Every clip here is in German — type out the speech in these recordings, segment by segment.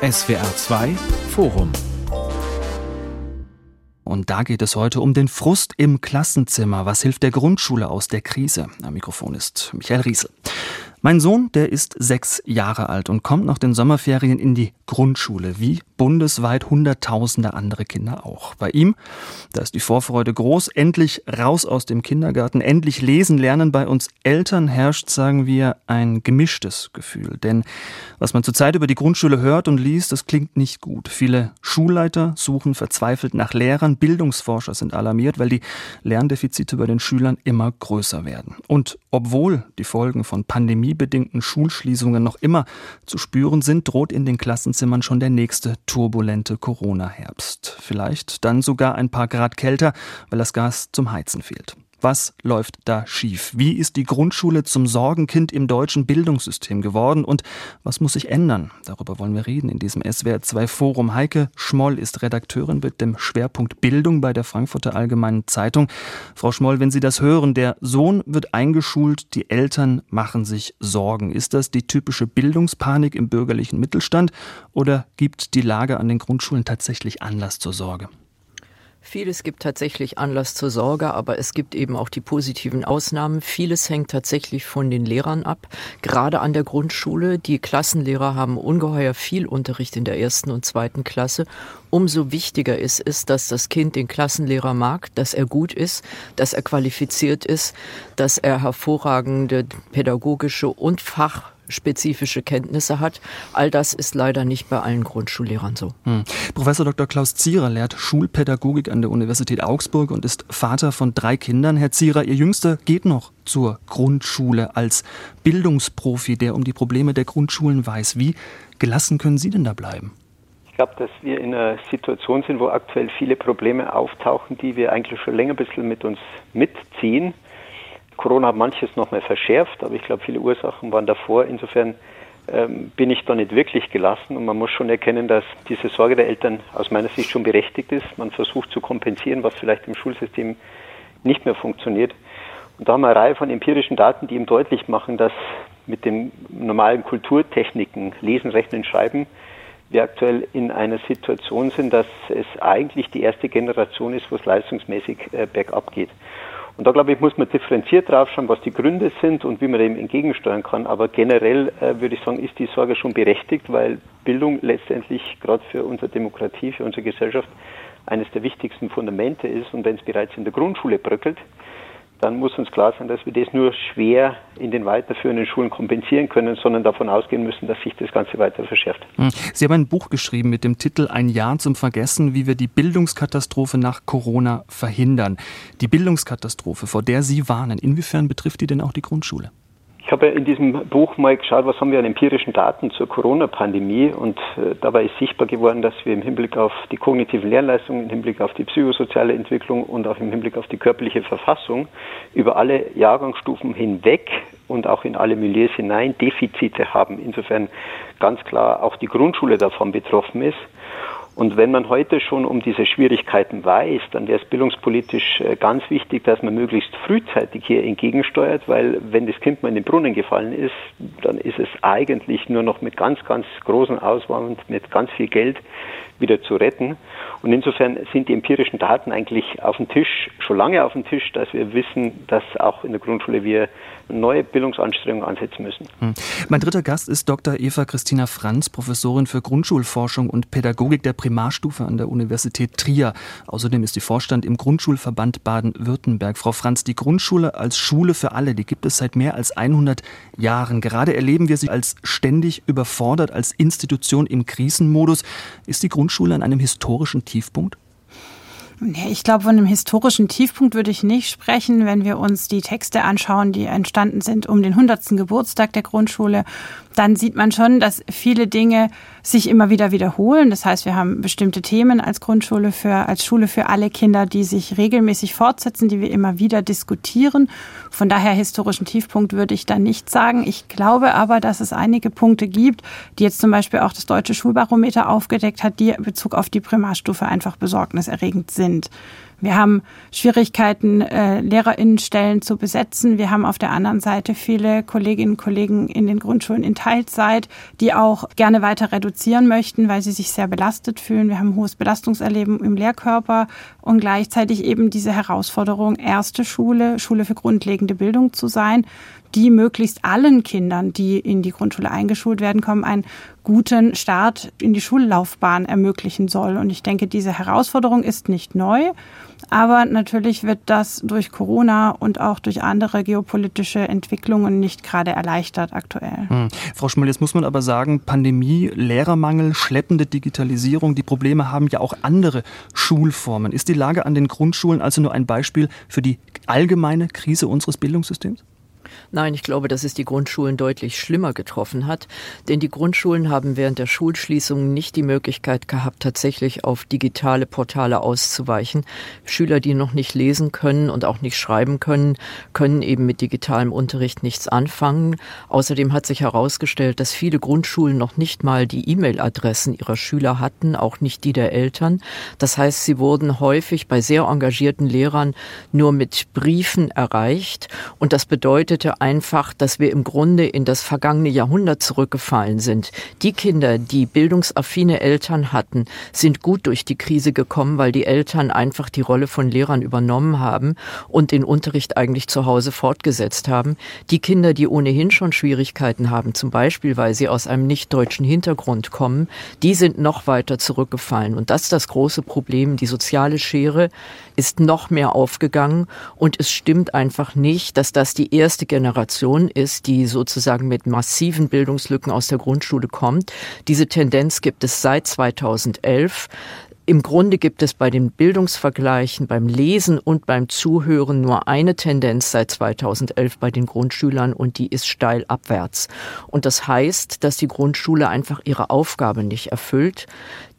SWR 2 Forum. Und da geht es heute um den Frust im Klassenzimmer. Was hilft der Grundschule aus der Krise? Am Mikrofon ist Michael Riesel. Mein Sohn, der ist sechs Jahre alt und kommt nach den Sommerferien in die Grundschule, wie bundesweit Hunderttausende andere Kinder auch. Bei ihm, da ist die Vorfreude groß, endlich raus aus dem Kindergarten, endlich lesen lernen. Bei uns Eltern herrscht, sagen wir, ein gemischtes Gefühl. Denn was man zurzeit über die Grundschule hört und liest, das klingt nicht gut. Viele Schulleiter suchen verzweifelt nach Lehrern, Bildungsforscher sind alarmiert, weil die Lerndefizite bei den Schülern immer größer werden. Und obwohl die Folgen von pandemiebedingten Schulschließungen noch immer zu spüren sind, droht in den Klassenzimmern schon der nächste turbulente Corona-Herbst. Vielleicht dann sogar ein paar Grad kälter, weil das Gas zum Heizen fehlt. Was läuft da schief? Wie ist die Grundschule zum Sorgenkind im deutschen Bildungssystem geworden und was muss sich ändern? Darüber wollen wir reden in diesem SWR2 Forum. Heike Schmoll ist Redakteurin mit dem Schwerpunkt Bildung bei der Frankfurter Allgemeinen Zeitung. Frau Schmoll, wenn Sie das hören, der Sohn wird eingeschult, die Eltern machen sich Sorgen. Ist das die typische Bildungspanik im bürgerlichen Mittelstand oder gibt die Lage an den Grundschulen tatsächlich Anlass zur Sorge? Vieles gibt tatsächlich Anlass zur Sorge, aber es gibt eben auch die positiven Ausnahmen. Vieles hängt tatsächlich von den Lehrern ab. Gerade an der Grundschule. Die Klassenlehrer haben ungeheuer viel Unterricht in der ersten und zweiten Klasse. Umso wichtiger ist es, dass das Kind den Klassenlehrer mag, dass er gut ist, dass er qualifiziert ist, dass er hervorragende pädagogische und Fach spezifische Kenntnisse hat. All das ist leider nicht bei allen Grundschullehrern so. Hm. Professor Dr. Klaus Zierer lehrt Schulpädagogik an der Universität Augsburg und ist Vater von drei Kindern. Herr Zierer, Ihr Jüngster geht noch zur Grundschule als Bildungsprofi, der um die Probleme der Grundschulen weiß. Wie gelassen können Sie denn da bleiben? Ich glaube, dass wir in einer Situation sind, wo aktuell viele Probleme auftauchen, die wir eigentlich schon länger ein bisschen mit uns mitziehen. Corona hat manches noch mal verschärft, aber ich glaube, viele Ursachen waren davor. Insofern ähm, bin ich da nicht wirklich gelassen und man muss schon erkennen, dass diese Sorge der Eltern aus meiner Sicht schon berechtigt ist. Man versucht zu kompensieren, was vielleicht im Schulsystem nicht mehr funktioniert. Und da haben wir eine Reihe von empirischen Daten, die eben deutlich machen, dass mit den normalen Kulturtechniken, Lesen, Rechnen, Schreiben, wir aktuell in einer Situation sind, dass es eigentlich die erste Generation ist, wo es leistungsmäßig äh, bergab geht. Und da glaube ich, muss man differenziert draufschauen, was die Gründe sind und wie man dem entgegensteuern kann. Aber generell äh, würde ich sagen, ist die Sorge schon berechtigt, weil Bildung letztendlich gerade für unsere Demokratie, für unsere Gesellschaft eines der wichtigsten Fundamente ist. Und wenn es bereits in der Grundschule bröckelt, dann muss uns klar sein, dass wir das nur schwer in den weiterführenden Schulen kompensieren können, sondern davon ausgehen müssen, dass sich das Ganze weiter verschärft. Hm. Sie haben ein Buch geschrieben mit dem Titel Ein Jahr zum Vergessen, wie wir die Bildungskatastrophe nach Corona verhindern. Die Bildungskatastrophe, vor der Sie warnen, inwiefern betrifft die denn auch die Grundschule? Ich habe in diesem Buch mal geschaut, was haben wir an empirischen Daten zur Corona-Pandemie und äh, dabei ist sichtbar geworden, dass wir im Hinblick auf die kognitiven Lernleistungen, im Hinblick auf die psychosoziale Entwicklung und auch im Hinblick auf die körperliche Verfassung über alle Jahrgangsstufen hinweg und auch in alle Milieus hinein Defizite haben. Insofern ganz klar auch die Grundschule davon betroffen ist. Und wenn man heute schon um diese Schwierigkeiten weiß, dann wäre es bildungspolitisch äh, ganz wichtig, dass man möglichst frühzeitig hier entgegensteuert, weil wenn das Kind mal in den Brunnen gefallen ist, dann ist es eigentlich nur noch mit ganz, ganz großen Auswahl und mit ganz viel Geld wieder zu retten. Und insofern sind die empirischen Daten eigentlich auf dem Tisch, schon lange auf dem Tisch, dass wir wissen, dass auch in der Grundschule wir neue Bildungsanstrengungen ansetzen müssen. Hm. Mein dritter Gast ist Dr. Eva Christina Franz, Professorin für Grundschulforschung und Pädagogik der Primarstufe an der Universität Trier. Außerdem ist sie Vorstand im Grundschulverband Baden-Württemberg. Frau Franz, die Grundschule als Schule für alle, die gibt es seit mehr als 100 Jahren. Gerade erleben wir sie als ständig überfordert, als Institution im Krisenmodus. Ist die Grundschule an einem historischen Tiefpunkt? Ich glaube, von einem historischen Tiefpunkt würde ich nicht sprechen, wenn wir uns die Texte anschauen, die entstanden sind um den 100. Geburtstag der Grundschule dann sieht man schon, dass viele Dinge sich immer wieder wiederholen. Das heißt, wir haben bestimmte Themen als Grundschule für, als Schule für alle Kinder, die sich regelmäßig fortsetzen, die wir immer wieder diskutieren. Von daher historischen Tiefpunkt würde ich da nicht sagen. Ich glaube aber, dass es einige Punkte gibt, die jetzt zum Beispiel auch das Deutsche Schulbarometer aufgedeckt hat, die in Bezug auf die Primarstufe einfach besorgniserregend sind. Wir haben Schwierigkeiten, äh, Lehrerinnenstellen zu besetzen. Wir haben auf der anderen Seite viele Kolleginnen und Kollegen in den Grundschulen in Teilzeit, die auch gerne weiter reduzieren möchten, weil sie sich sehr belastet fühlen. Wir haben hohes Belastungserleben im Lehrkörper und gleichzeitig eben diese Herausforderung, erste Schule, Schule für grundlegende Bildung zu sein die möglichst allen Kindern, die in die Grundschule eingeschult werden kommen, einen guten Start in die Schullaufbahn ermöglichen soll. Und ich denke, diese Herausforderung ist nicht neu. Aber natürlich wird das durch Corona und auch durch andere geopolitische Entwicklungen nicht gerade erleichtert aktuell. Hm. Frau Schmull, jetzt muss man aber sagen, Pandemie, Lehrermangel, schleppende Digitalisierung, die Probleme haben ja auch andere Schulformen. Ist die Lage an den Grundschulen also nur ein Beispiel für die allgemeine Krise unseres Bildungssystems? Nein, ich glaube, dass es die Grundschulen deutlich schlimmer getroffen hat, denn die Grundschulen haben während der Schulschließung nicht die Möglichkeit gehabt, tatsächlich auf digitale Portale auszuweichen. Schüler, die noch nicht lesen können und auch nicht schreiben können, können eben mit digitalem Unterricht nichts anfangen. Außerdem hat sich herausgestellt, dass viele Grundschulen noch nicht mal die E-Mail-Adressen ihrer Schüler hatten, auch nicht die der Eltern. Das heißt, sie wurden häufig bei sehr engagierten Lehrern nur mit Briefen erreicht und das bedeutete einfach, dass wir im Grunde in das vergangene Jahrhundert zurückgefallen sind. Die Kinder, die bildungsaffine Eltern hatten, sind gut durch die Krise gekommen, weil die Eltern einfach die Rolle von Lehrern übernommen haben und den Unterricht eigentlich zu Hause fortgesetzt haben. Die Kinder, die ohnehin schon Schwierigkeiten haben, zum Beispiel weil sie aus einem nicht deutschen Hintergrund kommen, die sind noch weiter zurückgefallen. Und das ist das große Problem. Die soziale Schere ist noch mehr aufgegangen und es stimmt einfach nicht, dass das die erste Generation Generation ist, die sozusagen mit massiven Bildungslücken aus der Grundschule kommt. Diese Tendenz gibt es seit 2011. Im Grunde gibt es bei den Bildungsvergleichen, beim Lesen und beim Zuhören nur eine Tendenz seit 2011 bei den Grundschülern und die ist steil abwärts. Und das heißt, dass die Grundschule einfach ihre Aufgabe nicht erfüllt,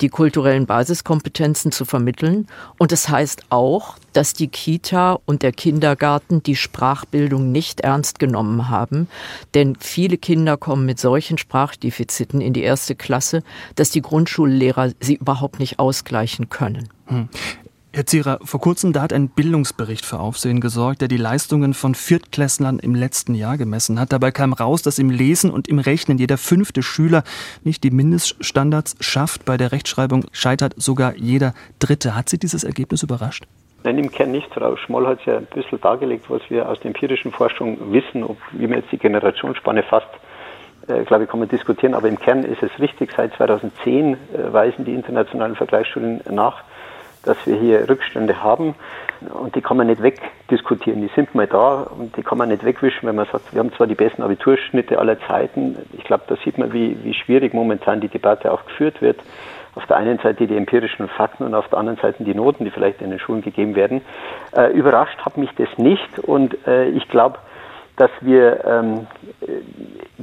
die kulturellen Basiskompetenzen zu vermitteln. Und das heißt auch, dass die Kita und der Kindergarten die Sprachbildung nicht ernst genommen haben. Denn viele Kinder kommen mit solchen Sprachdefiziten in die erste Klasse, dass die Grundschullehrer sie überhaupt nicht ausgleichen ausgleichen können. Herr Zierer, vor kurzem da hat ein Bildungsbericht für Aufsehen gesorgt, der die Leistungen von Viertklässlern im letzten Jahr gemessen hat. Dabei kam raus, dass im Lesen und im Rechnen jeder fünfte Schüler nicht die Mindeststandards schafft. Bei der Rechtschreibung scheitert sogar jeder Dritte. Hat Sie dieses Ergebnis überrascht? Nein, im Kern nicht. Frau Schmoll hat es ja ein bisschen dargelegt, was wir aus der empirischen Forschung wissen, ob, wie man jetzt die Generationsspanne fasst äh, glaube ich, kann man diskutieren, aber im Kern ist es richtig. Seit 2010 äh, weisen die internationalen Vergleichsstudien nach, dass wir hier Rückstände haben und die kann man nicht wegdiskutieren. Die sind mal da und die kann man nicht wegwischen, wenn man sagt, wir haben zwar die besten Abiturschnitte aller Zeiten. Ich glaube, da sieht man, wie, wie schwierig momentan die Debatte auch geführt wird. Auf der einen Seite die empirischen Fakten und auf der anderen Seite die Noten, die vielleicht in den Schulen gegeben werden. Äh, überrascht hat mich das nicht und äh, ich glaube, dass wir ähm,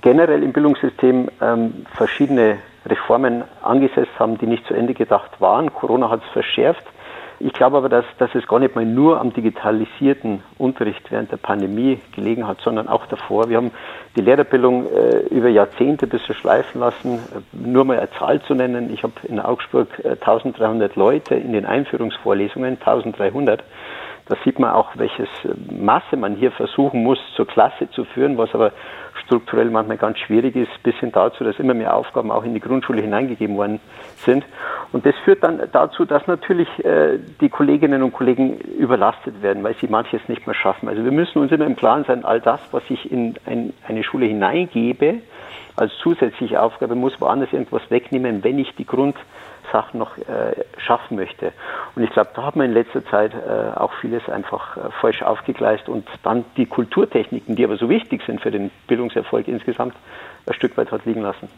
generell im Bildungssystem ähm, verschiedene Reformen angesetzt haben, die nicht zu Ende gedacht waren. Corona hat es verschärft. Ich glaube aber, dass, dass es gar nicht mal nur am digitalisierten Unterricht während der Pandemie gelegen hat, sondern auch davor. Wir haben die Lehrerbildung äh, über Jahrzehnte bisschen schleifen lassen. Nur mal eine Zahl zu nennen. Ich habe in Augsburg äh, 1300 Leute in den Einführungsvorlesungen, 1300. Da sieht man auch, welches Masse man hier versuchen muss, zur Klasse zu führen, was aber strukturell manchmal ganz schwierig ist, bis hin dazu, dass immer mehr Aufgaben auch in die Grundschule hineingegeben worden sind. Und das führt dann dazu, dass natürlich äh, die Kolleginnen und Kollegen überlastet werden, weil sie manches nicht mehr schaffen. Also wir müssen uns immer im Klaren sein, all das, was ich in ein, eine Schule hineingebe, als zusätzliche Aufgabe, muss woanders irgendwas wegnehmen, wenn ich die Grund Sachen noch äh, schaffen möchte. Und ich glaube, da hat man in letzter Zeit äh, auch vieles einfach äh, falsch aufgegleist und dann die Kulturtechniken, die aber so wichtig sind für den Bildungserfolg insgesamt, ein Stück weit hat liegen lassen.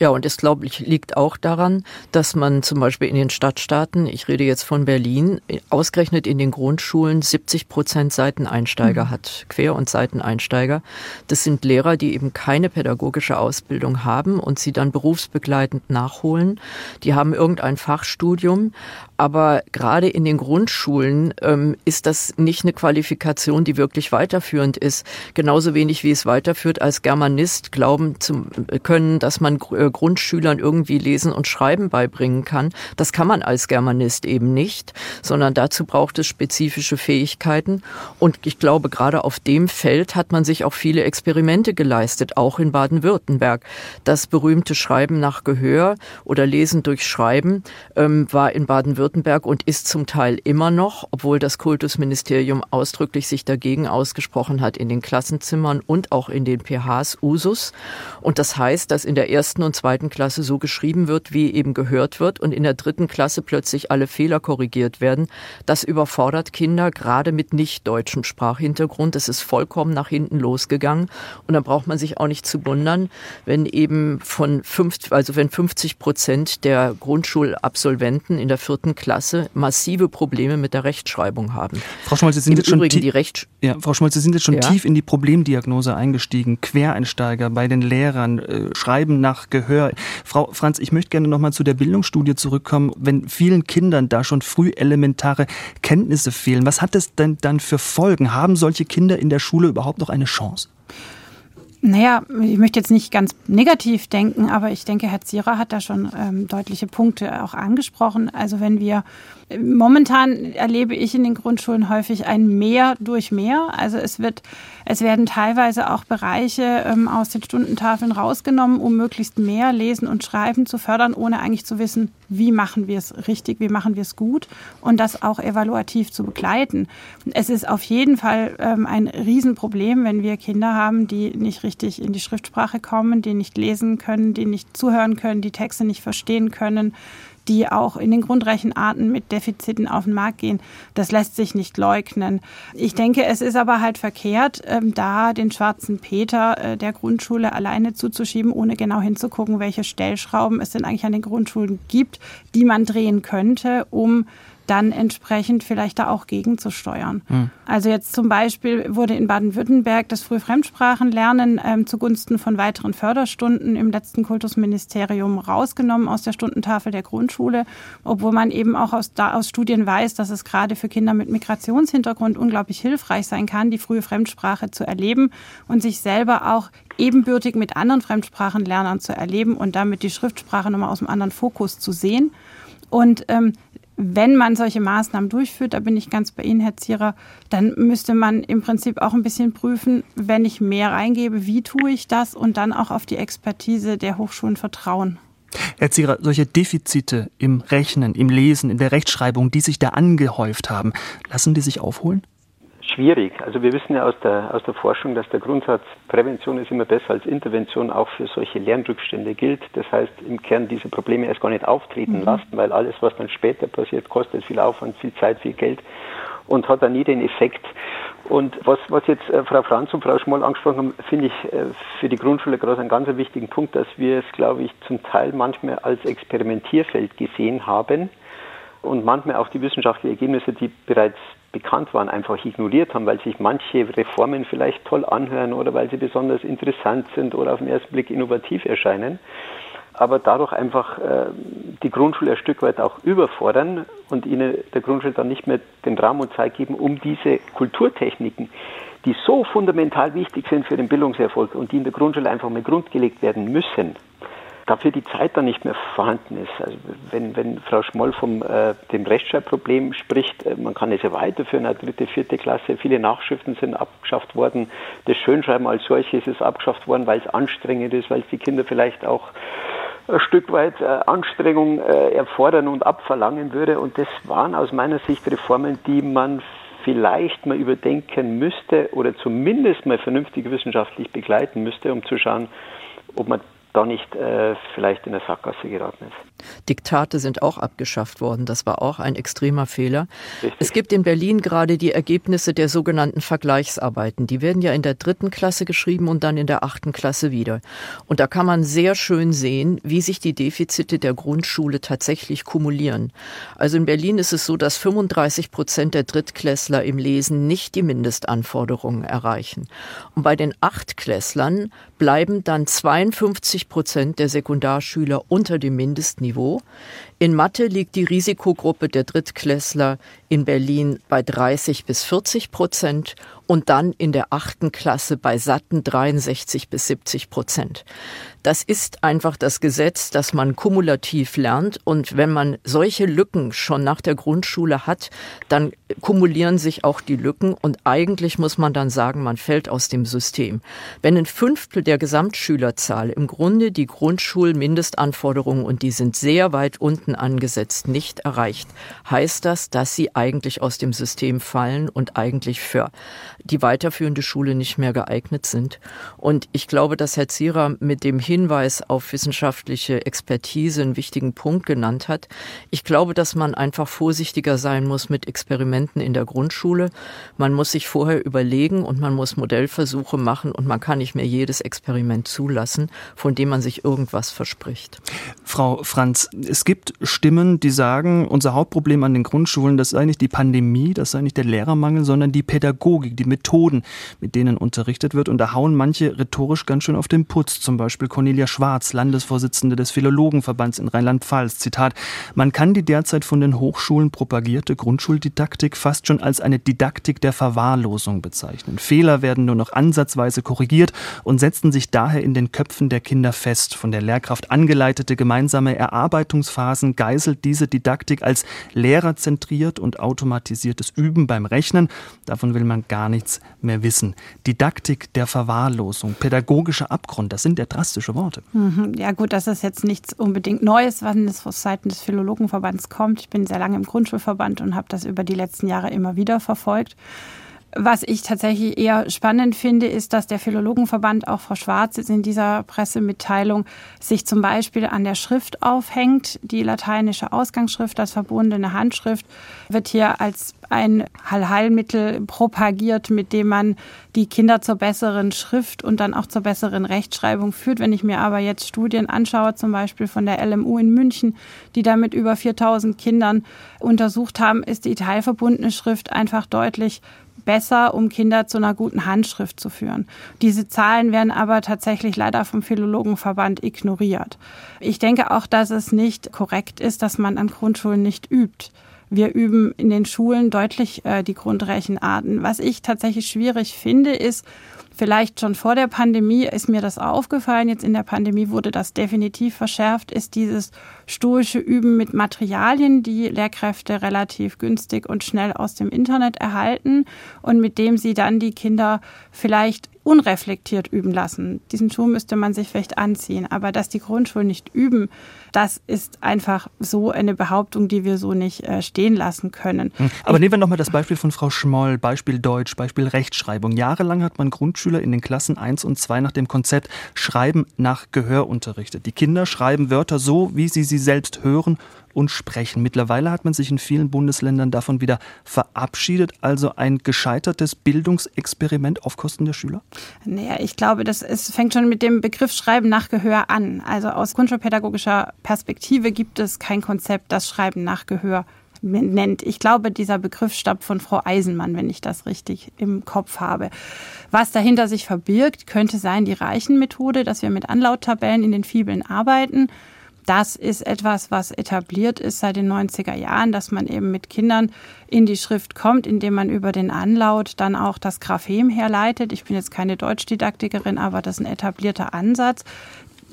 Ja, und es, glaube ich, liegt auch daran, dass man zum Beispiel in den Stadtstaaten, ich rede jetzt von Berlin, ausgerechnet in den Grundschulen 70 Prozent Seiteneinsteiger mhm. hat, Quer- und Seiteneinsteiger. Das sind Lehrer, die eben keine pädagogische Ausbildung haben und sie dann berufsbegleitend nachholen. Die haben irgendein Fachstudium, aber gerade in den Grundschulen ähm, ist das nicht eine Qualifikation, die wirklich weiterführend ist. Genauso wenig wie es weiterführt, als Germanist glauben zu können, dass man äh, äh, Grundschülern irgendwie Lesen und Schreiben beibringen kann. Das kann man als Germanist eben nicht, sondern dazu braucht es spezifische Fähigkeiten. Und ich glaube, gerade auf dem Feld hat man sich auch viele Experimente geleistet, auch in Baden-Württemberg. Das berühmte Schreiben nach Gehör oder Lesen durch Schreiben ähm, war in Baden-Württemberg und ist zum Teil immer noch, obwohl das Kultusministerium ausdrücklich sich dagegen ausgesprochen hat, in den Klassenzimmern und auch in den PHs Usus. Und das heißt, dass in der ersten und zweiten Klasse so geschrieben wird, wie eben gehört wird und in der dritten Klasse plötzlich alle Fehler korrigiert werden. Das überfordert Kinder gerade mit nicht deutschem Sprachhintergrund. Es ist vollkommen nach hinten losgegangen. Und da braucht man sich auch nicht zu wundern, wenn eben von fünf, also wenn 50 Prozent der Grundschulabsolventen in der vierten Klasse massive Probleme mit der Rechtschreibung haben. Frau Schmolz, Sie sind Im jetzt schon, die Recht ja, Frau Schmolz, Sie sind jetzt schon ja. tief in die Problemdiagnose eingestiegen. Quereinsteiger bei den Lehrern, äh, Schreiben nach Gehör. Frau Franz, ich möchte gerne noch mal zu der Bildungsstudie zurückkommen. Wenn vielen Kindern da schon früh elementare Kenntnisse fehlen, was hat es denn dann für Folgen? Haben solche Kinder in der Schule überhaupt noch eine Chance? Naja, ich möchte jetzt nicht ganz negativ denken, aber ich denke, Herr Zierer hat da schon ähm, deutliche Punkte auch angesprochen. Also wenn wir Momentan erlebe ich in den Grundschulen häufig ein Mehr durch Mehr. Also es wird, es werden teilweise auch Bereiche ähm, aus den Stundentafeln rausgenommen, um möglichst mehr Lesen und Schreiben zu fördern, ohne eigentlich zu wissen, wie machen wir es richtig, wie machen wir es gut und das auch evaluativ zu begleiten. Es ist auf jeden Fall ähm, ein Riesenproblem, wenn wir Kinder haben, die nicht richtig in die Schriftsprache kommen, die nicht lesen können, die nicht zuhören können, die Texte nicht verstehen können die auch in den Grundrechenarten mit Defiziten auf den Markt gehen. Das lässt sich nicht leugnen. Ich denke, es ist aber halt verkehrt, ähm, da den schwarzen Peter äh, der Grundschule alleine zuzuschieben, ohne genau hinzugucken, welche Stellschrauben es denn eigentlich an den Grundschulen gibt, die man drehen könnte, um dann entsprechend vielleicht da auch gegenzusteuern. Mhm. Also jetzt zum Beispiel wurde in Baden-Württemberg das Frühfremdsprachenlernen ähm, zugunsten von weiteren Förderstunden im letzten Kultusministerium rausgenommen aus der Stundentafel der Grundschule, obwohl man eben auch aus, da, aus Studien weiß, dass es gerade für Kinder mit Migrationshintergrund unglaublich hilfreich sein kann, die frühe Fremdsprache zu erleben und sich selber auch ebenbürtig mit anderen Fremdsprachenlernern zu erleben und damit die Schriftsprache nochmal aus einem anderen Fokus zu sehen. Und ähm, wenn man solche Maßnahmen durchführt, da bin ich ganz bei Ihnen, Herr Zierer, dann müsste man im Prinzip auch ein bisschen prüfen, wenn ich mehr reingebe, wie tue ich das und dann auch auf die Expertise der Hochschulen vertrauen. Herr Zierer, solche Defizite im Rechnen, im Lesen, in der Rechtschreibung, die sich da angehäuft haben, lassen die sich aufholen? Schwierig. Also wir wissen ja aus der, aus der Forschung, dass der Grundsatz Prävention ist immer besser als Intervention auch für solche Lernrückstände gilt. Das heißt, im Kern diese Probleme erst gar nicht auftreten mhm. lassen, weil alles, was dann später passiert, kostet viel Aufwand, viel Zeit, viel Geld und hat dann nie den Effekt. Und was, was jetzt äh, Frau Franz und Frau Schmoll angesprochen haben, finde ich äh, für die Grundschule gerade einen ganz wichtigen Punkt, dass wir es, glaube ich, zum Teil manchmal als Experimentierfeld gesehen haben und manchmal auch die wissenschaftlichen Ergebnisse, die bereits bekannt waren, einfach ignoriert haben, weil sich manche Reformen vielleicht toll anhören oder weil sie besonders interessant sind oder auf den ersten Blick innovativ erscheinen, aber dadurch einfach äh, die Grundschule ein Stück weit auch überfordern und ihnen der Grundschule dann nicht mehr den Raum und Zeit geben, um diese Kulturtechniken, die so fundamental wichtig sind für den Bildungserfolg und die in der Grundschule einfach mal grundgelegt werden müssen, dafür die Zeit dann nicht mehr vorhanden ist. Also wenn, wenn Frau Schmoll vom äh, dem Rechtschreibproblem spricht, äh, man kann es ja weiterführen, eine dritte, vierte Klasse, viele Nachschriften sind abgeschafft worden. Das Schönschreiben als solches ist abgeschafft worden, weil es anstrengend ist, weil es die Kinder vielleicht auch ein Stück weit äh, Anstrengung äh, erfordern und abverlangen würde. Und das waren aus meiner Sicht Reformen, die man vielleicht mal überdenken müsste oder zumindest mal vernünftig wissenschaftlich begleiten müsste, um zu schauen, ob man da nicht äh, vielleicht in der Sackgasse geraten ist. Diktate sind auch abgeschafft worden. Das war auch ein extremer Fehler. Richtig. Es gibt in Berlin gerade die Ergebnisse der sogenannten Vergleichsarbeiten. Die werden ja in der dritten Klasse geschrieben und dann in der achten Klasse wieder. Und da kann man sehr schön sehen, wie sich die Defizite der Grundschule tatsächlich kumulieren. Also in Berlin ist es so, dass 35 Prozent der Drittklässler im Lesen nicht die Mindestanforderungen erreichen. Und bei den Achtklässlern bleiben dann 52 Prozent der Sekundarschüler unter dem Mindestniveau. Niveau. In Mathe liegt die Risikogruppe der Drittklässler in Berlin bei 30 bis 40 Prozent und dann in der achten Klasse bei satten 63 bis 70 Prozent. Das ist einfach das Gesetz, dass man kumulativ lernt. Und wenn man solche Lücken schon nach der Grundschule hat, dann kumulieren sich auch die Lücken. Und eigentlich muss man dann sagen, man fällt aus dem System. Wenn ein Fünftel der Gesamtschülerzahl im Grunde die Grundschulmindestanforderungen, und die sind sehr weit unten angesetzt, nicht erreicht, heißt das, dass sie eigentlich aus dem System fallen und eigentlich für die weiterführende Schule nicht mehr geeignet sind. Und ich glaube, dass Herr Zierer mit dem Hinweis auf wissenschaftliche Expertise einen wichtigen Punkt genannt hat. Ich glaube, dass man einfach vorsichtiger sein muss mit Experimenten in der Grundschule. Man muss sich vorher überlegen und man muss Modellversuche machen und man kann nicht mehr jedes Experiment zulassen, von dem man sich irgendwas verspricht. Frau Franz, es gibt Stimmen, die sagen, unser Hauptproblem an den Grundschulen, das sei nicht die Pandemie, das sei nicht der Lehrermangel, sondern die Pädagogik, die Methoden, mit denen unterrichtet wird. Und da hauen manche rhetorisch ganz schön auf den Putz. Zum Beispiel Cornelia Schwarz, Landesvorsitzende des Philologenverbands in Rheinland-Pfalz. Zitat, man kann die derzeit von den Hochschulen propagierte Grundschuldidaktik fast schon als eine Didaktik der Verwahrlosung bezeichnen. Fehler werden nur noch ansatzweise korrigiert und setzen sich daher in den Köpfen der Kinder fest. Von der Lehrkraft angeleitete gemeinsame Erarbeitungsphasen geißelt diese Didaktik als lehrerzentriert und automatisiertes Üben beim Rechnen. Davon will man gar nichts mehr wissen. Didaktik der Verwahrlosung, pädagogischer Abgrund, das sind ja drastische Worte. Mhm. Ja gut, das ist jetzt nichts unbedingt Neues, wann es von Seiten des Philologenverbands kommt. Ich bin sehr lange im Grundschulverband und habe das über die letzten Jahre immer wieder verfolgt. Was ich tatsächlich eher spannend finde, ist, dass der Philologenverband, auch Frau Schwarz jetzt in dieser Pressemitteilung, sich zum Beispiel an der Schrift aufhängt. Die lateinische Ausgangsschrift, das verbundene Handschrift, wird hier als ein Heilmittel propagiert, mit dem man die Kinder zur besseren Schrift und dann auch zur besseren Rechtschreibung führt. Wenn ich mir aber jetzt Studien anschaue, zum Beispiel von der LMU in München, die da mit über 4000 Kindern untersucht haben, ist die teilverbundene Schrift einfach deutlich besser, um Kinder zu einer guten Handschrift zu führen. Diese Zahlen werden aber tatsächlich leider vom Philologenverband ignoriert. Ich denke auch, dass es nicht korrekt ist, dass man an Grundschulen nicht übt. Wir üben in den Schulen deutlich äh, die Grundrechenarten. Was ich tatsächlich schwierig finde, ist, vielleicht schon vor der Pandemie ist mir das aufgefallen. Jetzt in der Pandemie wurde das definitiv verschärft, ist dieses stoische Üben mit Materialien, die Lehrkräfte relativ günstig und schnell aus dem Internet erhalten und mit dem sie dann die Kinder vielleicht unreflektiert üben lassen. Diesen Schuh müsste man sich vielleicht anziehen. Aber dass die Grundschulen nicht üben, das ist einfach so eine Behauptung, die wir so nicht äh, stehen lassen können. Hm. Aber nehmen wir nochmal das Beispiel von Frau Schmoll, Beispiel Deutsch, Beispiel Rechtschreibung. Jahrelang hat man Grundschüler in den Klassen 1 und 2 nach dem Konzept Schreiben nach Gehör unterrichtet. Die Kinder schreiben Wörter so, wie sie sie selbst hören und sprechen. Mittlerweile hat man sich in vielen Bundesländern davon wieder verabschiedet, also ein gescheitertes Bildungsexperiment auf Kosten der Schüler? Naja, ich glaube, das ist, fängt schon mit dem Begriff Schreiben nach Gehör an. Also aus grundschulpädagogischer Perspektive gibt es kein Konzept, das Schreiben nach Gehör nennt. Ich glaube, dieser Begriff stammt von Frau Eisenmann, wenn ich das richtig im Kopf habe. Was dahinter sich verbirgt, könnte sein die Reichenmethode, dass wir mit Anlauttabellen in den Fibeln arbeiten das ist etwas, was etabliert ist seit den 90er Jahren, dass man eben mit Kindern in die Schrift kommt, indem man über den Anlaut dann auch das Graphem herleitet. Ich bin jetzt keine Deutschdidaktikerin, aber das ist ein etablierter Ansatz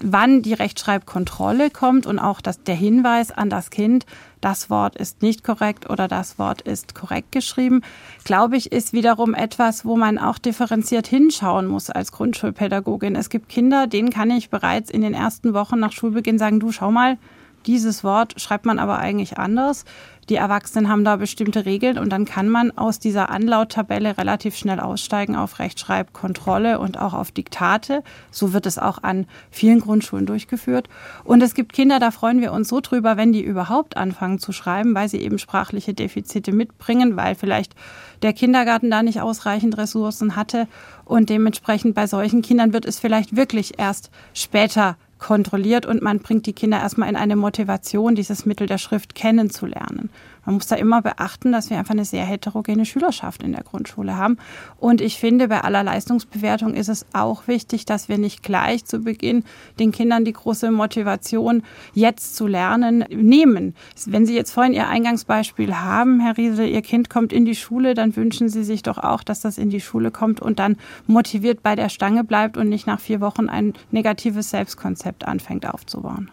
wann die Rechtschreibkontrolle kommt und auch das, der Hinweis an das Kind, das Wort ist nicht korrekt oder das Wort ist korrekt geschrieben, glaube ich, ist wiederum etwas, wo man auch differenziert hinschauen muss als Grundschulpädagogin. Es gibt Kinder, denen kann ich bereits in den ersten Wochen nach Schulbeginn sagen, du schau mal, dieses Wort schreibt man aber eigentlich anders. Die Erwachsenen haben da bestimmte Regeln und dann kann man aus dieser Anlauttabelle relativ schnell aussteigen auf Rechtschreibkontrolle und auch auf Diktate. So wird es auch an vielen Grundschulen durchgeführt. Und es gibt Kinder, da freuen wir uns so drüber, wenn die überhaupt anfangen zu schreiben, weil sie eben sprachliche Defizite mitbringen, weil vielleicht der Kindergarten da nicht ausreichend Ressourcen hatte. Und dementsprechend bei solchen Kindern wird es vielleicht wirklich erst später kontrolliert und man bringt die Kinder erstmal in eine Motivation, dieses Mittel der Schrift kennenzulernen. Man muss da immer beachten, dass wir einfach eine sehr heterogene Schülerschaft in der Grundschule haben. Und ich finde, bei aller Leistungsbewertung ist es auch wichtig, dass wir nicht gleich zu Beginn den Kindern die große Motivation, jetzt zu lernen, nehmen. Wenn Sie jetzt vorhin Ihr Eingangsbeispiel haben, Herr Riesel, Ihr Kind kommt in die Schule, dann wünschen Sie sich doch auch, dass das in die Schule kommt und dann motiviert bei der Stange bleibt und nicht nach vier Wochen ein negatives Selbstkonzept Konzept anfängt aufzubauen.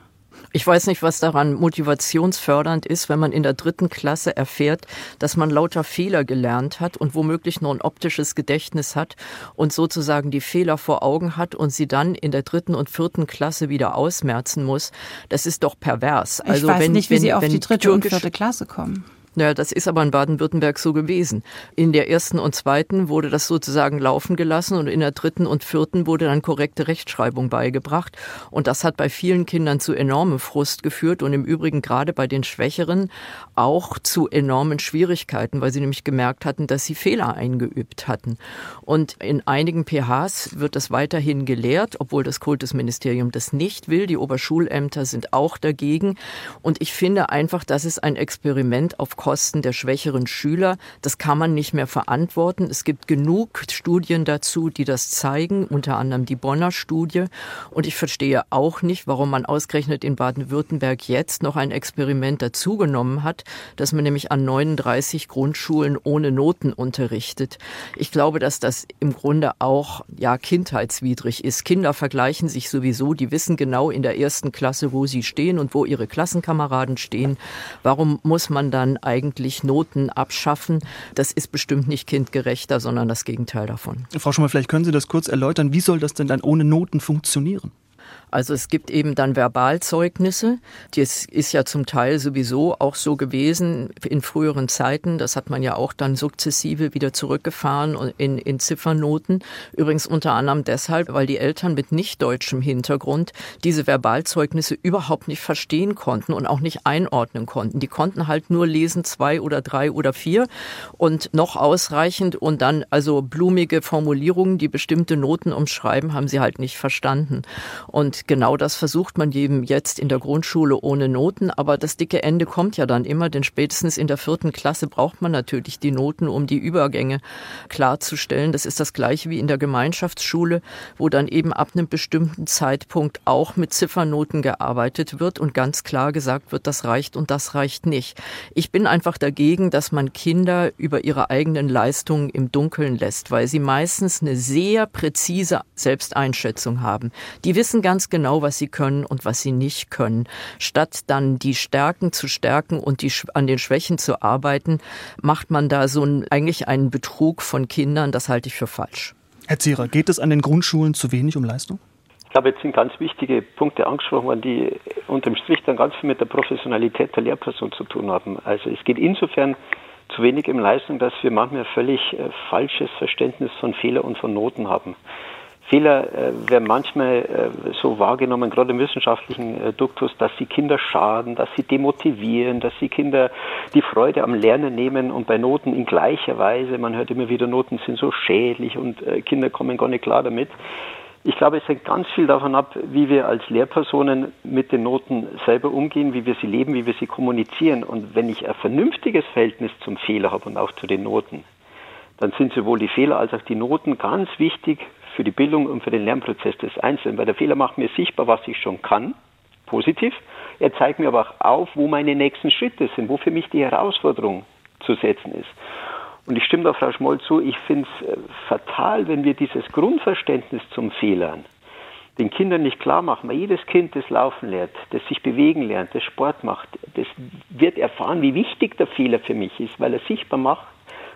Ich weiß nicht, was daran motivationsfördernd ist, wenn man in der dritten Klasse erfährt, dass man lauter Fehler gelernt hat und womöglich nur ein optisches Gedächtnis hat und sozusagen die Fehler vor Augen hat und sie dann in der dritten und vierten Klasse wieder ausmerzen muss. Das ist doch pervers. Also ich weiß wenn, nicht, wie wenn, Sie auf die dritte und vierte Klasse kommen. Naja, das ist aber in Baden-Württemberg so gewesen. In der ersten und zweiten wurde das sozusagen laufen gelassen und in der dritten und vierten wurde dann korrekte Rechtschreibung beigebracht. Und das hat bei vielen Kindern zu enormem Frust geführt und im Übrigen gerade bei den Schwächeren auch zu enormen Schwierigkeiten, weil sie nämlich gemerkt hatten, dass sie Fehler eingeübt hatten. Und in einigen PHs wird das weiterhin gelehrt, obwohl das Kultusministerium das nicht will. Die Oberschulämter sind auch dagegen. Und ich finde einfach, das ist ein Experiment auf Kosten der schwächeren Schüler. Das kann man nicht mehr verantworten. Es gibt genug Studien dazu, die das zeigen, unter anderem die Bonner Studie. Und ich verstehe auch nicht, warum man ausgerechnet in Baden-Württemberg jetzt noch ein Experiment dazugenommen hat, dass man nämlich an 39 Grundschulen ohne Noten unterrichtet. Ich glaube, dass das im Grunde auch ja kindheitswidrig ist. Kinder vergleichen sich sowieso, die wissen genau in der ersten Klasse, wo sie stehen und wo ihre Klassenkameraden stehen. Warum muss man dann eigentlich Noten abschaffen. Das ist bestimmt nicht kindgerechter, sondern das Gegenteil davon. Frau Schumann, vielleicht können Sie das kurz erläutern. Wie soll das denn dann ohne Noten funktionieren? Also es gibt eben dann Verbalzeugnisse. Das ist ja zum Teil sowieso auch so gewesen in früheren Zeiten. Das hat man ja auch dann sukzessive wieder zurückgefahren in, in Ziffernoten. Übrigens unter anderem deshalb, weil die Eltern mit nicht deutschem Hintergrund diese Verbalzeugnisse überhaupt nicht verstehen konnten und auch nicht einordnen konnten. Die konnten halt nur lesen zwei oder drei oder vier und noch ausreichend und dann also blumige Formulierungen, die bestimmte Noten umschreiben, haben sie halt nicht verstanden. Und genau das versucht man jedem jetzt in der Grundschule ohne Noten. Aber das dicke Ende kommt ja dann immer, denn spätestens in der vierten Klasse braucht man natürlich die Noten, um die Übergänge klarzustellen. Das ist das gleiche wie in der Gemeinschaftsschule, wo dann eben ab einem bestimmten Zeitpunkt auch mit Ziffernoten gearbeitet wird und ganz klar gesagt wird, das reicht und das reicht nicht. Ich bin einfach dagegen, dass man Kinder über ihre eigenen Leistungen im Dunkeln lässt, weil sie meistens eine sehr präzise Selbsteinschätzung haben. Die wissen ganz genau, was sie können und was sie nicht können. Statt dann die Stärken zu stärken und die, an den Schwächen zu arbeiten, macht man da so ein, eigentlich einen Betrug von Kindern. Das halte ich für falsch. Herr Zierer, geht es an den Grundschulen zu wenig um Leistung? Ich glaube, jetzt sind ganz wichtige Punkte angesprochen worden, die unterm Strich dann ganz viel mit der Professionalität der Lehrperson zu tun haben. Also es geht insofern zu wenig um Leistung, dass wir manchmal völlig äh, falsches Verständnis von Fehler und von Noten haben. Fehler äh, werden manchmal äh, so wahrgenommen, gerade im wissenschaftlichen äh, Duktus, dass sie Kinder schaden, dass sie demotivieren, dass sie Kinder die Freude am Lernen nehmen und bei Noten in gleicher Weise, man hört immer wieder, Noten sind so schädlich und äh, Kinder kommen gar nicht klar damit. Ich glaube, es hängt ganz viel davon ab, wie wir als Lehrpersonen mit den Noten selber umgehen, wie wir sie leben, wie wir sie kommunizieren. Und wenn ich ein vernünftiges Verhältnis zum Fehler habe und auch zu den Noten, dann sind sowohl die Fehler als auch die Noten ganz wichtig für die Bildung und für den Lernprozess des Einzelnen. Weil der Fehler macht mir sichtbar, was ich schon kann, positiv. Er zeigt mir aber auch auf, wo meine nächsten Schritte sind, wo für mich die Herausforderung zu setzen ist. Und ich stimme da Frau Schmoll zu, ich finde es äh, fatal, wenn wir dieses Grundverständnis zum Fehlern den Kindern nicht klar machen, weil jedes Kind, das laufen lernt, das sich bewegen lernt, das Sport macht, das wird erfahren, wie wichtig der Fehler für mich ist, weil er sichtbar macht,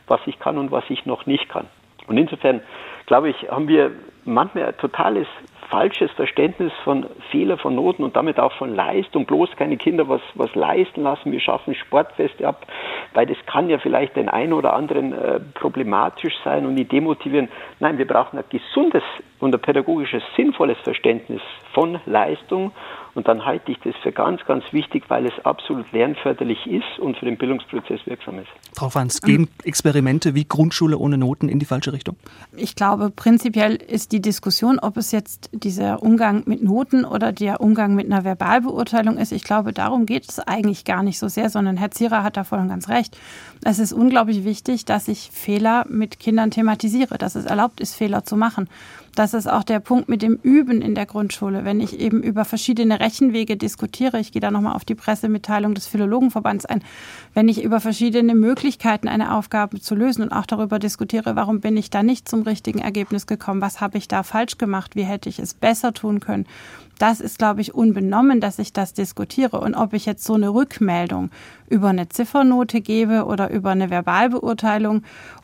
was ich kann und was ich noch nicht kann. Und insofern glaube ich, haben wir manchmal ein totales falsches Verständnis von Fehler, von Noten und damit auch von Leistung. Bloß keine Kinder was, was leisten lassen. Wir schaffen Sportfeste ab, weil das kann ja vielleicht den einen oder anderen äh, problematisch sein und die demotivieren. Nein, wir brauchen ein gesundes und ein pädagogisches, sinnvolles Verständnis von Leistung und dann halte ich das für ganz, ganz wichtig, weil es absolut lernförderlich ist und für den Bildungsprozess wirksam ist. Frau Franz, gehen Experimente wie Grundschule ohne Noten in die falsche Richtung? Ich glaube, prinzipiell ist die Diskussion, ob es jetzt dieser Umgang mit Noten oder der Umgang mit einer Verbalbeurteilung ist, ich glaube, darum geht es eigentlich gar nicht so sehr, sondern Herr Zierer hat da voll und ganz recht. Es ist unglaublich wichtig, dass ich Fehler mit Kindern thematisiere, dass es erlaubt ist, Fehler zu machen Das ist auch der Punkt mit dem Üben in der Grundschule. Wenn ich eben über verschiedene Rechenwege diskutiere, ich gehe da nochmal auf die Pressemitteilung des Philologenverbands ein, wenn ich über verschiedene Möglichkeiten eine Aufgabe zu lösen und auch darüber diskutiere, warum bin ich da nicht zum richtigen Ergebnis gekommen, was habe ich da falsch gemacht, wie hätte ich es besser tun können, das ist, glaube ich, unbenommen, dass ich das diskutiere. Und ob ich jetzt so eine Rückmeldung über eine Ziffernote gebe oder über eine Verbalbeurteilung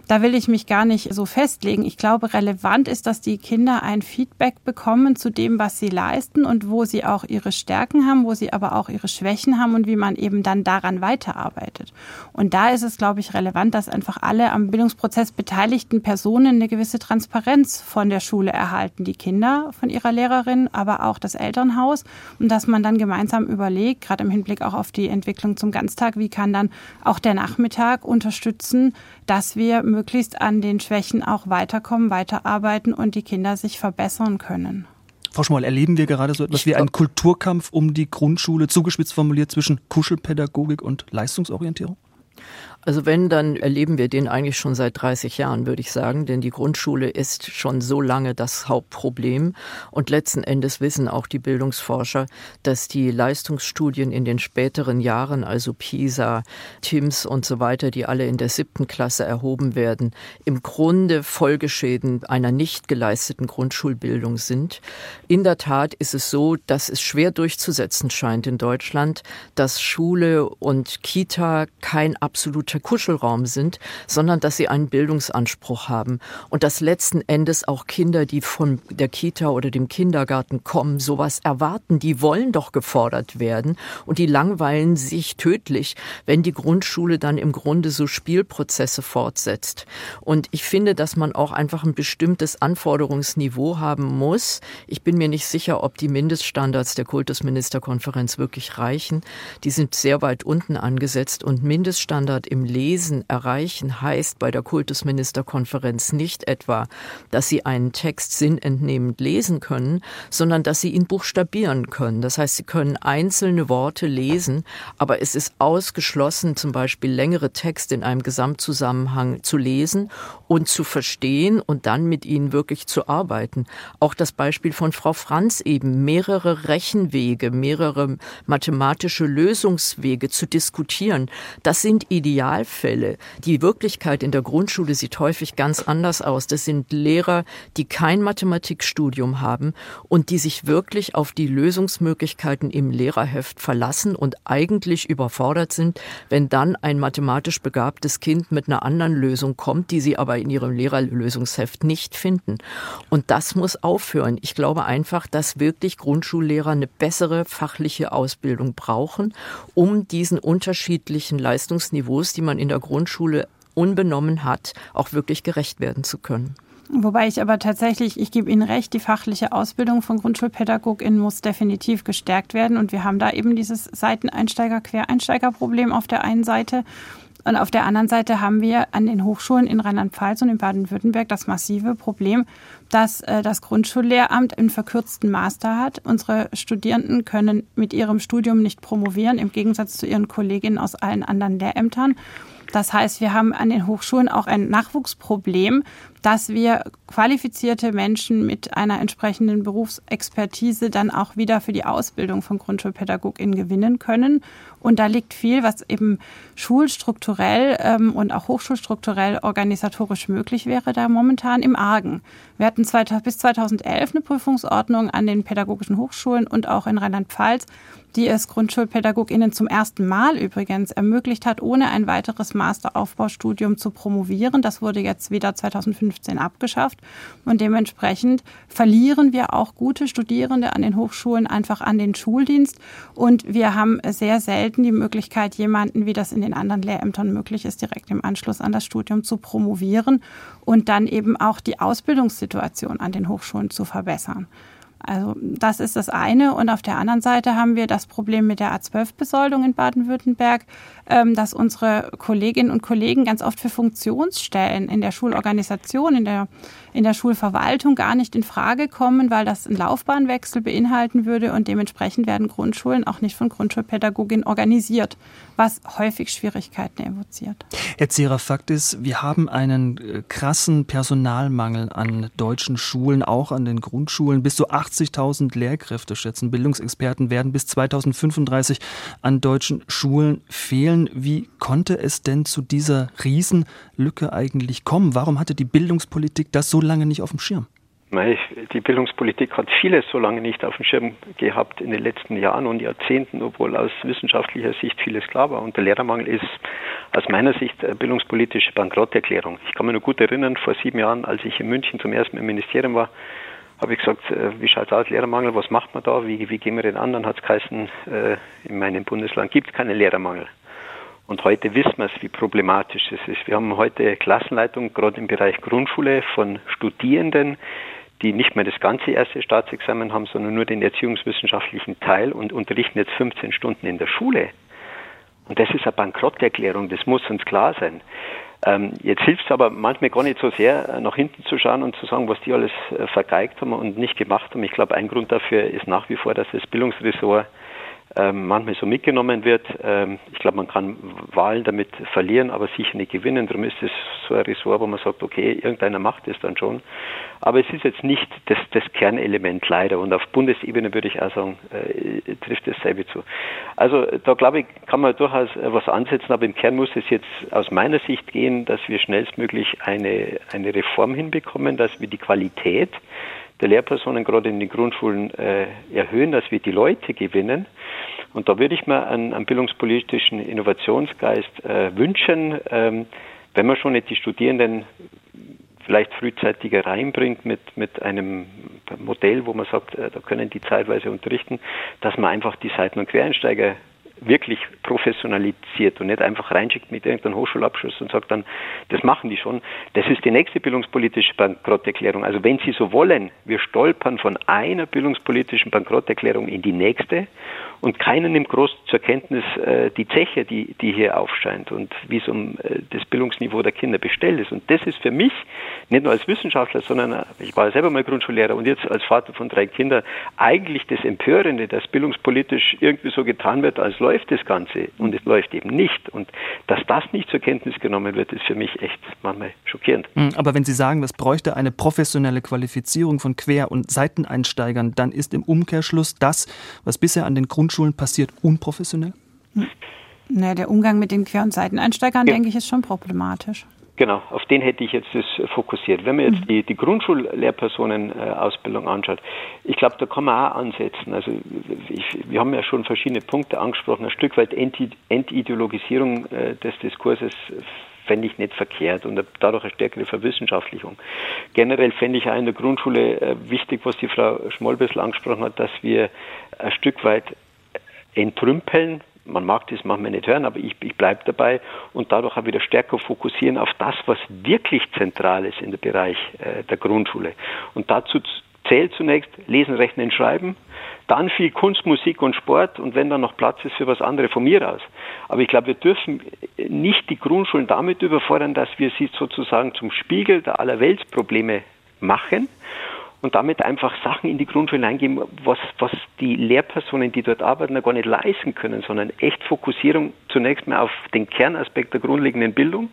da will ich mich gar nicht so festlegen. Ich glaube, relevant ist, dass die Kinder ein Feedback bekommen zu dem, was sie leisten und wo sie auch ihre Stärken haben, wo sie aber auch ihre Schwächen haben und wie man eben dann daran weiterarbeitet. Und da ist es, glaube ich, relevant, dass einfach alle am Bildungsprozess beteiligten Personen eine gewisse Transparenz von der Schule erhalten. Die Kinder von ihrer Lehrerin, aber auch das Elternhaus. Und dass man dann gemeinsam überlegt, gerade im Hinblick auch auf die Entwicklung zum Ganztag, wie kann dann auch der Nachmittag unterstützen, dass wir möglichst an den Schwächen auch weiterkommen, weiterarbeiten und die Kinder sich verbessern können. Frau Schmoll, erleben wir gerade so etwas wie einen Kulturkampf um die Grundschule, zugespitzt formuliert zwischen Kuschelpädagogik und Leistungsorientierung? Also wenn, dann erleben wir den eigentlich schon seit 30 Jahren, würde ich sagen, denn die Grundschule ist schon so lange das Hauptproblem. Und letzten Endes wissen auch die Bildungsforscher, dass die Leistungsstudien in den späteren Jahren, also PISA, TIMS und so weiter, die alle in der siebten Klasse erhoben werden, im Grunde Folgeschäden einer nicht geleisteten Grundschulbildung sind. In der Tat ist es so, dass es schwer durchzusetzen scheint in Deutschland, dass Schule und Kita kein absoluter absoluter Kuschelraum sind, sondern dass sie einen Bildungsanspruch haben und dass letzten Endes auch Kinder, die von der Kita oder dem Kindergarten kommen, sowas erwarten. Die wollen doch gefordert werden und die langweilen sich tödlich, wenn die Grundschule dann im Grunde so Spielprozesse fortsetzt. Und ich finde, dass man auch einfach ein bestimmtes Anforderungsniveau haben muss. Ich bin mir nicht sicher, ob die Mindeststandards der Kultusministerkonferenz wirklich reichen. Die sind sehr weit unten angesetzt und Mindeststandard im Lesen erreichen heißt bei der Kultusministerkonferenz nicht etwa, dass sie einen Text sinnentnehmend lesen können, sondern dass sie ihn buchstabieren können. Das heißt, sie können einzelne Worte lesen, aber es ist ausgeschlossen, zum Beispiel längere Texte in einem Gesamtzusammenhang zu lesen und zu verstehen und dann mit ihnen wirklich zu arbeiten. Auch das Beispiel von Frau Franz eben, mehrere Rechenwege, mehrere mathematische Lösungswege zu diskutieren, das sind Ideale Idealfälle. Die Wirklichkeit in der Grundschule sieht häufig ganz anders aus. Das sind Lehrer, die kein Mathematikstudium haben und die sich wirklich auf die Lösungsmöglichkeiten im Lehrerheft verlassen und eigentlich überfordert sind, wenn dann ein mathematisch begabtes Kind mit einer anderen Lösung kommt, die sie aber in ihrem Lehrerlösungsheft nicht finden. Und das muss aufhören. Ich glaube einfach, dass wirklich Grundschullehrer eine bessere fachliche Ausbildung brauchen, um diesen unterschiedlichen Leistungsniveaus, die man in der Grundschule unbenommen hat, auch wirklich gerecht werden zu können. Wobei ich aber tatsächlich, ich gebe Ihnen recht, die fachliche Ausbildung von GrundschulpädagogInnen muss definitiv gestärkt werden. Und wir haben da eben dieses Seiteneinsteiger-Quereinsteiger-Problem auf der einen Seite. Und auf der anderen Seite haben wir an den Hochschulen in Rheinland-Pfalz und in Baden-Württemberg das massive Problem, dass äh, das Grundschullehramt einen verkürzten Master hat. Unsere Studierenden können mit ihrem Studium nicht promovieren, im Gegensatz zu ihren Kolleginnen aus allen anderen Lehrämtern. Das heißt, wir haben an den Hochschulen auch ein Nachwuchsproblem, dass wir qualifizierte Menschen mit einer entsprechenden Berufsexpertise dann auch wieder für die Ausbildung von GrundschulpädagogInnen gewinnen können. Und da liegt viel, was eben schulstrukturell ähm, und auch hochschulstrukturell organisatorisch möglich wäre, da momentan im Argen. Wir hatten bis 2011 eine Prüfungsordnung an den pädagogischen Hochschulen und auch in Rheinland-Pfalz, die es GrundschulpädagogInnen zum ersten Mal übrigens ermöglicht hat, ohne ein weiteres Masteraufbaustudium zu promovieren. Das wurde jetzt wieder 2015 abgeschafft. Und dementsprechend verlieren wir auch gute Studierende an den Hochschulen einfach an den Schuldienst. Und wir haben sehr selten die Möglichkeit, jemanden, wie das in den anderen Lehrämtern möglich ist, direkt im Anschluss an das Studium zu promovieren und dann eben auch die Ausbildungssituation an den Hochschulen zu verbessern. Also das ist das eine. Und auf der anderen Seite haben wir das Problem mit der A12-Besoldung in Baden-Württemberg, dass unsere Kolleginnen und Kollegen ganz oft für Funktionsstellen in der Schulorganisation, in der in der Schulverwaltung gar nicht in Frage kommen, weil das einen Laufbahnwechsel beinhalten würde und dementsprechend werden Grundschulen auch nicht von Grundschulpädagogin organisiert, was häufig Schwierigkeiten evoziert. Herr Zierer, Fakt ist, wir haben einen äh, krassen Personalmangel an deutschen Schulen, auch an den Grundschulen. Bis zu 80.000 Lehrkräfte, schätzen Bildungsexperten, werden bis 2035 an deutschen Schulen fehlen. Wie konnte es denn zu dieser Riesenlücke eigentlich kommen? Warum hatte die Bildungspolitik das so lange nicht auf dem Schirm? Die Bildungspolitik hat vieles so lange nicht auf dem Schirm gehabt in den letzten Jahren und Jahrzehnten, obwohl aus wissenschaftlicher Sicht vieles klar war. Und der Lehrermangel ist aus meiner Sicht eine bildungspolitische Bankrotterklärung. Ich kann mich noch gut erinnern, vor sieben Jahren, als ich in München zum ersten Mal im Ministerium war, habe ich gesagt, äh, wie schaut es aus, Lehrermangel, was macht man da, wie, wie gehen wir den an? Dann hat es geheißen, äh, in meinem Bundesland gibt es keinen Lehrermangel. Und heute wissen wir es, wie problematisch es ist. Wir haben heute Klassenleitungen, gerade im Bereich Grundschule, von Studierenden, die nicht mehr das ganze erste Staatsexamen haben, sondern nur den erziehungswissenschaftlichen Teil und unterrichten jetzt 15 Stunden in der Schule. Und das ist eine Bankrotterklärung, das muss uns klar sein. Ähm, jetzt hilft es aber manchmal gar nicht so sehr, äh, nach hinten zu schauen und zu sagen, was die alles äh, vergeigt haben und nicht gemacht haben. Ich glaube, ein Grund dafür ist nach wie vor, dass das Bildungsressort ähm, manchmal so mitgenommen wird. Ähm, ich glaube, man kann Wahlen damit verlieren, aber sicher nicht gewinnen. Darum ist es so ein Ressort, wo man sagt, okay, irgendeiner macht es dann schon. Aber es ist jetzt nicht das, das Kernelement leider. Und auf Bundesebene würde ich auch sagen, äh, trifft dasselbe zu. Also da glaube ich, kann man durchaus äh, was ansetzen, aber im Kern muss es jetzt aus meiner Sicht gehen, dass wir schnellstmöglich eine, eine Reform hinbekommen, dass wir die Qualität der Lehrpersonen gerade in den Grundschulen äh, erhöhen, dass wir die Leute gewinnen. Und da würde ich mir einen, einen bildungspolitischen Innovationsgeist äh, wünschen, ähm, wenn man schon nicht die Studierenden vielleicht frühzeitiger reinbringt mit, mit einem Modell, wo man sagt, äh, da können die zeitweise unterrichten, dass man einfach die Seiten- und Quereinsteiger wirklich professionalisiert und nicht einfach reinschickt mit irgendeinem Hochschulabschluss und sagt dann, das machen die schon. Das ist die nächste bildungspolitische Bankrotterklärung. Also wenn Sie so wollen, wir stolpern von einer bildungspolitischen Bankrotterklärung in die nächste und keiner nimmt groß zur Kenntnis äh, die Zeche, die, die hier aufscheint und wie es um äh, das Bildungsniveau der Kinder bestellt ist. Und das ist für mich, nicht nur als Wissenschaftler, sondern äh, ich war selber mal Grundschullehrer und jetzt als Vater von drei Kindern, eigentlich das Empörende, dass bildungspolitisch irgendwie so getan wird, als läuft das Ganze und es läuft eben nicht. Und dass das nicht zur Kenntnis genommen wird, ist für mich echt manchmal schockierend. Hm, aber wenn Sie sagen, das bräuchte eine professionelle Qualifizierung von Quer- und Seiteneinsteigern, dann ist im Umkehrschluss das, was bisher an den Grundschulen Grundschulen passiert, unprofessionell? Na, der Umgang mit den Quer- und Seiteneinsteigern, ja. denke ich, ist schon problematisch. Genau, auf den hätte ich jetzt das fokussiert. Wenn man jetzt mhm. die, die Grundschullehrpersonen-Ausbildung anschaut, ich glaube, da kann man auch ansetzen. Also ich, wir haben ja schon verschiedene Punkte angesprochen. Ein Stück weit Entideologisierung äh, des Diskurses fände ich nicht verkehrt und dadurch eine stärkere Verwissenschaftlichung. Generell fände ich auch in der Grundschule äh, wichtig, was die Frau Schmoll angesprochen hat, dass wir ein Stück weit entrümpeln. Man mag das manchmal nicht hören, aber ich, ich bleibe dabei und dadurch auch wieder stärker fokussieren auf das, was wirklich zentral ist in der Bereich äh, der Grundschule. Und dazu zählt zunächst Lesen, Rechnen, Schreiben, dann viel Kunst, Musik und Sport und wenn dann noch Platz ist für was anderes von mir aus. Aber ich glaube, wir dürfen nicht die Grundschulen damit überfordern, dass wir sie sozusagen zum Spiegel der Allerweltsprobleme machen und damit einfach Sachen in die Grundschule eingeben, was, was die Lehrpersonen, die dort arbeiten, gar nicht leisten können, sondern echt Fokussierung zunächst mal auf den Kernaspekt der grundlegenden Bildung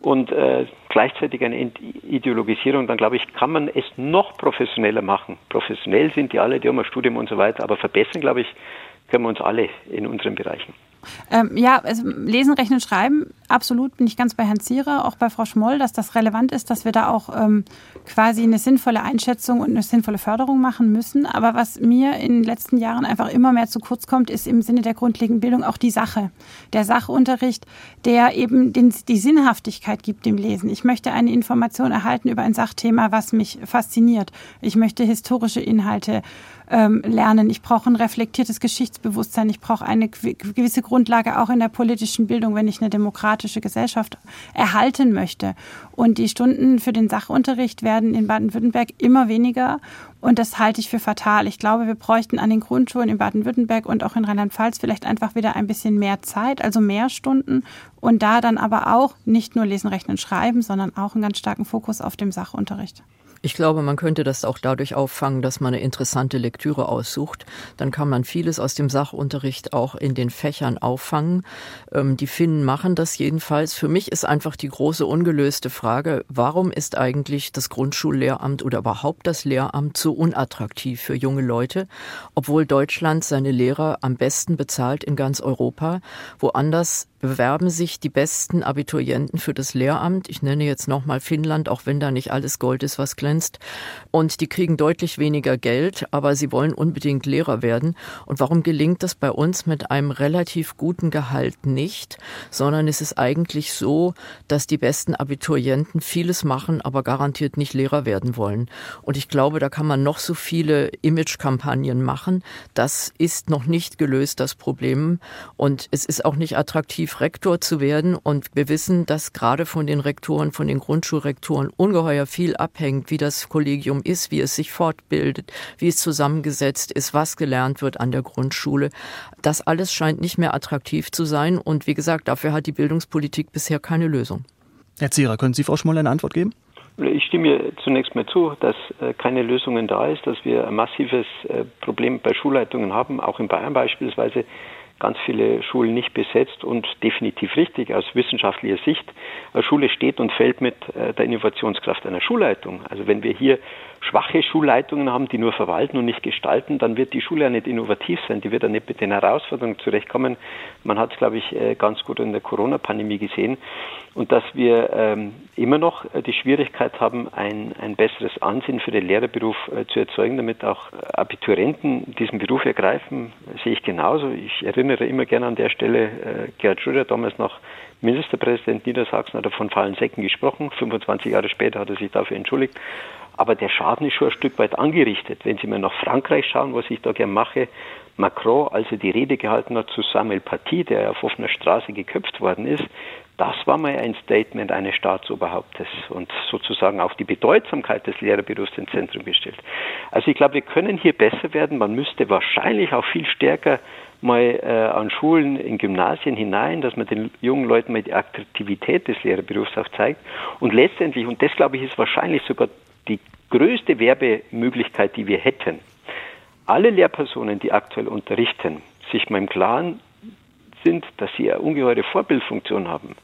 und äh, gleichzeitig eine Ideologisierung, dann glaube ich, kann man es noch professioneller machen. Professionell sind die alle, die haben ein Studium und so weiter, aber verbessern, glaube ich, können wir uns alle in unseren Bereichen. Ähm, ja, also lesen, rechnen, schreiben, absolut bin ich ganz bei Herrn Zierer, auch bei Frau Schmoll, dass das relevant ist, dass wir da auch ähm, quasi eine sinnvolle Einschätzung und eine sinnvolle Förderung machen müssen. Aber was mir in den letzten Jahren einfach immer mehr zu kurz kommt, ist im Sinne der grundlegenden Bildung auch die Sache. Der Sachunterricht, der eben den, die Sinnhaftigkeit gibt dem Lesen. Ich möchte eine Information erhalten über ein Sachthema, was mich fasziniert. Ich möchte historische Inhalte ähm, lernen. Ich brauche ein reflektiertes Geschichtsbewusstsein. Ich brauche eine gewisse Grundlage auch in der politischen Bildung, wenn ich eine demokratische Gesellschaft erhalten möchte. Und die Stunden für den Sachunterricht werden in Baden-Württemberg immer weniger. Und das halte ich für fatal. Ich glaube, wir bräuchten an den Grundschulen in Baden-Württemberg und auch in Rheinland-Pfalz vielleicht einfach wieder ein bisschen mehr Zeit, also mehr Stunden und da dann aber auch nicht nur Lesen, Rechnen, Schreiben, sondern auch einen ganz starken Fokus auf dem Sachunterricht. Ich glaube, man könnte das auch dadurch auffangen, dass man eine interessante Lektüre aussucht. Dann kann man vieles aus dem Sachunterricht auch in den Fächern auffangen. Ähm, die Finnen machen das jedenfalls. Für mich ist einfach die große ungelöste Frage, warum ist eigentlich das Grundschullehramt oder überhaupt das Lehramt so unattraktiv für junge Leute, obwohl Deutschland seine Lehrer am besten bezahlt in ganz Europa, woanders bewerben sich die besten Abiturienten für das Lehramt. Ich nenne jetzt nochmal Finnland, auch wenn da nicht alles Gold ist, was glänzt. Und die kriegen deutlich weniger Geld, aber sie wollen unbedingt Lehrer werden. Und warum gelingt das bei uns mit einem relativ guten Gehalt nicht, sondern es ist eigentlich so, dass die besten Abiturienten vieles machen, aber garantiert nicht Lehrer werden wollen. Und ich glaube, da kann man noch so viele Imagekampagnen machen. Das ist noch nicht gelöst, das Problem. Und es ist auch nicht attraktiv attraktiv, Rektor zu werden. Und wir wissen, dass gerade von den Rektoren, von den Grundschulrektoren ungeheuer viel abhängt, wie das Kollegium ist, wie es sich fortbildet, wie es zusammengesetzt ist, was gelernt wird an der Grundschule. Das alles scheint nicht mehr attraktiv zu sein. Und wie gesagt, dafür hat die Bildungspolitik bisher keine Lösung. Herr Zierer, können Sie Frau Schmoll eine Antwort geben? Ich stimme zunächst mal zu, dass äh, keine Lösungen da ist, dass wir ein massives äh, Problem bei Schulleitungen haben, auch in Bayern beispielsweise ganz viele Schulen nicht besetzt und definitiv richtig aus wissenschaftlicher Sicht. Eine Schule steht und fällt mit äh, der Innovationskraft einer Schulleitung. Also wenn wir hier schwache Schulleitungen haben, die nur verwalten und nicht gestalten, dann wird die Schule ja nicht innovativ sein, die wird ja nicht mit den Herausforderungen zurechtkommen. Man hat es, glaube ich, äh, ganz gut in der Corona-Pandemie gesehen. Und dass wir ähm, immer noch äh, die Schwierigkeit haben, ein, ein besseres Ansehen für den Lehrerberuf äh, zu erzeugen, damit auch Abiturienten diesen Beruf ergreifen, sehe ich genauso. Ich erinnere immer gerne an der Stelle Gerhard Schröder, damals noch Ministerpräsident Niedersachsen, hat er von faulen Säcken gesprochen. 25 Jahre später hat er sich dafür entschuldigt. Aber der Schaden ist schon ein Stück weit angerichtet. Wenn Sie mal nach Frankreich schauen, was ich da gerne mache, Macron, als er die Rede gehalten hat zu Samuel Paty, der auf offener Straße geköpft worden ist, das war mal ein Statement eines Staatsoberhauptes und sozusagen auch die Bedeutsamkeit des Lehrerberufs ins Zentrum gestellt. Also ich glaube, wir können hier besser werden. Man müsste wahrscheinlich auch viel stärker mal äh, an Schulen, in Gymnasien hinein, dass man den jungen Leuten mal die Attraktivität des Lehrerberufs auch zeigt. Und letztendlich, und das glaube ich ist wahrscheinlich sogar die größte Werbemöglichkeit, die wir hätten, alle Lehrpersonen, die aktuell unterrichten, sich mal im Klaren sind, dass sie eine ungeheure Vorbildfunktion haben.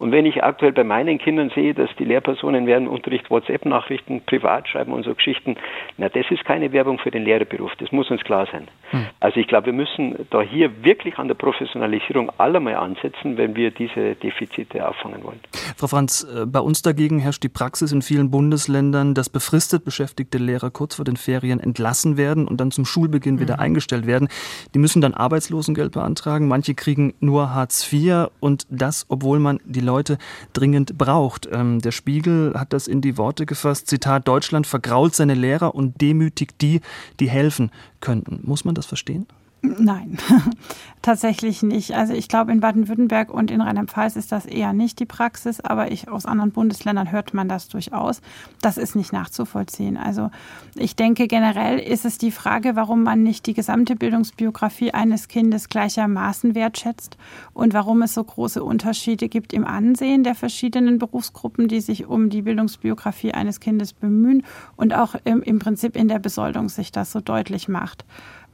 Und wenn ich aktuell bei meinen Kindern sehe, dass die Lehrpersonen während Unterricht WhatsApp-Nachrichten privat schreiben und so Geschichten, na, das ist keine Werbung für den Lehrerberuf. Das muss uns klar sein. Hm. Also ich glaube, wir müssen da hier wirklich an der Professionalisierung aller mal ansetzen, wenn wir diese Defizite auffangen wollen. Frau Franz, äh, bei uns dagegen herrscht die Praxis in vielen Bundesländern, dass befristet beschäftigte Lehrer kurz vor den Ferien entlassen werden und dann zum Schulbeginn wieder mhm. eingestellt werden. Die müssen dann Arbeitslosengeld beantragen. Manche kriegen nur Hartz IV und das, obwohl man die Leute dringend braucht. Ähm, der Spiegel hat das in die Worte gefasst, Zitat, Deutschland vergrault seine Lehrer und demütigt die, die helfen könnten. Muss man das verstehen? Nein, tatsächlich nicht. Also ich glaube, in Baden-Württemberg und in Rheinland-Pfalz ist das eher nicht die Praxis, aber ich, aus anderen Bundesländern hört man das durchaus. Das ist nicht nachzuvollziehen. Also ich denke, generell ist es die Frage, warum man nicht die gesamte Bildungsbiografie eines Kindes gleichermaßen wertschätzt und warum es so große Unterschiede gibt im Ansehen der verschiedenen Berufsgruppen, die sich um die Bildungsbiografie eines Kindes bemühen und auch im, im Prinzip in der Besoldung sich das so deutlich macht.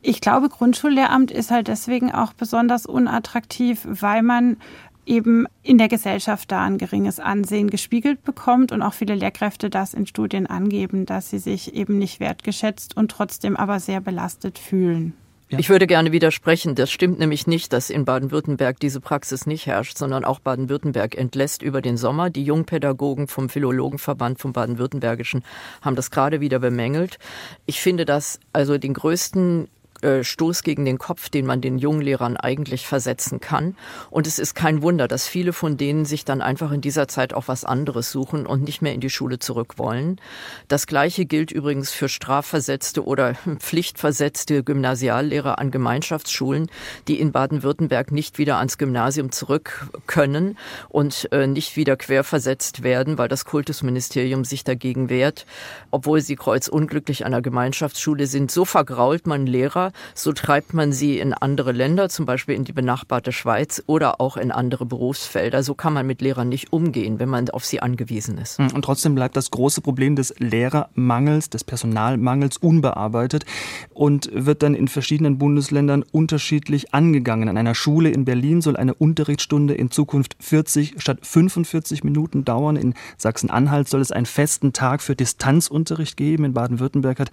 Ich glaube, Grundschullehramt ist halt deswegen auch besonders unattraktiv, weil man eben in der Gesellschaft da ein geringes Ansehen gespiegelt bekommt und auch viele Lehrkräfte das in Studien angeben, dass sie sich eben nicht wertgeschätzt und trotzdem aber sehr belastet fühlen. Ja. Ich würde gerne widersprechen. Das stimmt nämlich nicht, dass in Baden-Württemberg diese Praxis nicht herrscht, sondern auch Baden-Württemberg entlässt über den Sommer. Die Jungpädagogen vom Philologenverband vom Baden-Württembergischen haben das gerade wieder bemängelt. Ich finde, dass also den größten äh, Stoß gegen den Kopf, den man den jungen Lehrern eigentlich versetzen kann. Und es ist kein Wunder, dass viele von denen sich dann einfach in dieser Zeit auch was anderes suchen und nicht mehr in die Schule zurück wollen. Das Gleiche gilt übrigens für strafversetzte oder pflichtversetzte Gymnasiallehrer an Gemeinschaftsschulen, die in Baden-Württemberg nicht wieder ans Gymnasium zurück können und äh, nicht wieder querversetzt werden, weil das Kultusministerium sich dagegen wehrt, obwohl sie kreuzunglücklich an der Gemeinschaftsschule sind. So vergrault man Lehrer, so treibt man sie in andere Länder, zum Beispiel in die benachbarte Schweiz oder auch in andere Berufsfelder. So kann man mit Lehrern nicht umgehen, wenn man auf sie angewiesen ist. Und trotzdem bleibt das große Problem des Lehrermangels, des Personalmangels unbearbeitet und wird dann in verschiedenen Bundesländern unterschiedlich angegangen. An einer Schule in Berlin soll eine Unterrichtsstunde in Zukunft 40 statt 45 Minuten dauern. In Sachsen-Anhalt soll es einen festen Tag für Distanzunterricht geben. In Baden-Württemberg hat